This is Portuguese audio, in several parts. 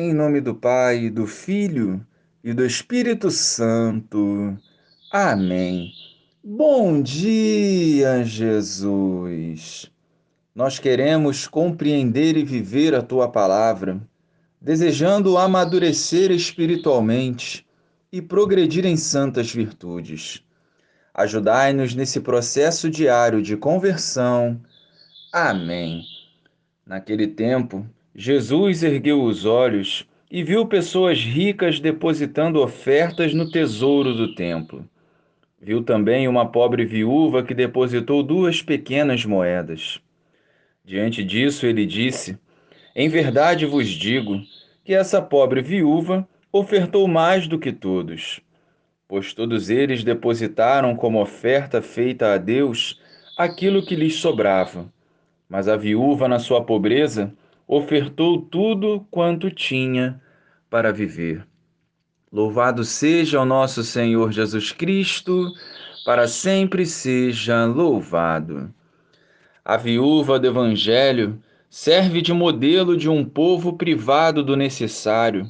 Em nome do Pai, do Filho e do Espírito Santo. Amém. Bom dia, Jesus. Nós queremos compreender e viver a tua palavra, desejando amadurecer espiritualmente e progredir em santas virtudes. Ajudai-nos nesse processo diário de conversão. Amém. Naquele tempo, Jesus ergueu os olhos e viu pessoas ricas depositando ofertas no tesouro do templo. Viu também uma pobre viúva que depositou duas pequenas moedas. Diante disso, ele disse: Em verdade vos digo que essa pobre viúva ofertou mais do que todos, pois todos eles depositaram como oferta feita a Deus aquilo que lhes sobrava. Mas a viúva, na sua pobreza, ofertou tudo quanto tinha para viver. Louvado seja o nosso Senhor Jesus Cristo, para sempre seja louvado. A viúva do Evangelho serve de modelo de um povo privado do necessário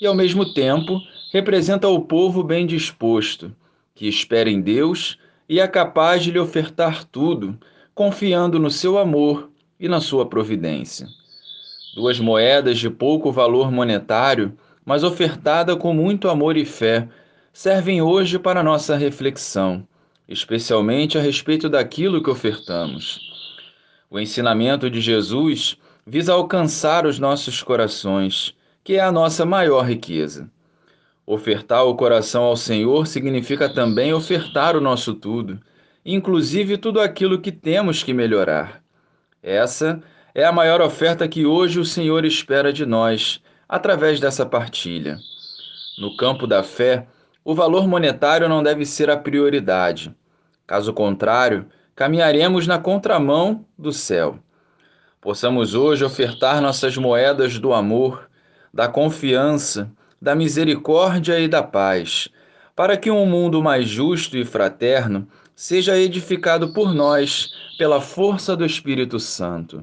e, ao mesmo tempo, representa o povo bem disposto, que espera em Deus e é capaz de lhe ofertar tudo, confiando no seu amor e na sua providência duas moedas de pouco valor monetário, mas ofertada com muito amor e fé, servem hoje para nossa reflexão, especialmente a respeito daquilo que ofertamos. O ensinamento de Jesus visa alcançar os nossos corações, que é a nossa maior riqueza. Ofertar o coração ao Senhor significa também ofertar o nosso tudo, inclusive tudo aquilo que temos que melhorar. Essa é é a maior oferta que hoje o Senhor espera de nós, através dessa partilha. No campo da fé, o valor monetário não deve ser a prioridade. Caso contrário, caminharemos na contramão do céu. Possamos hoje ofertar nossas moedas do amor, da confiança, da misericórdia e da paz, para que um mundo mais justo e fraterno seja edificado por nós pela força do Espírito Santo.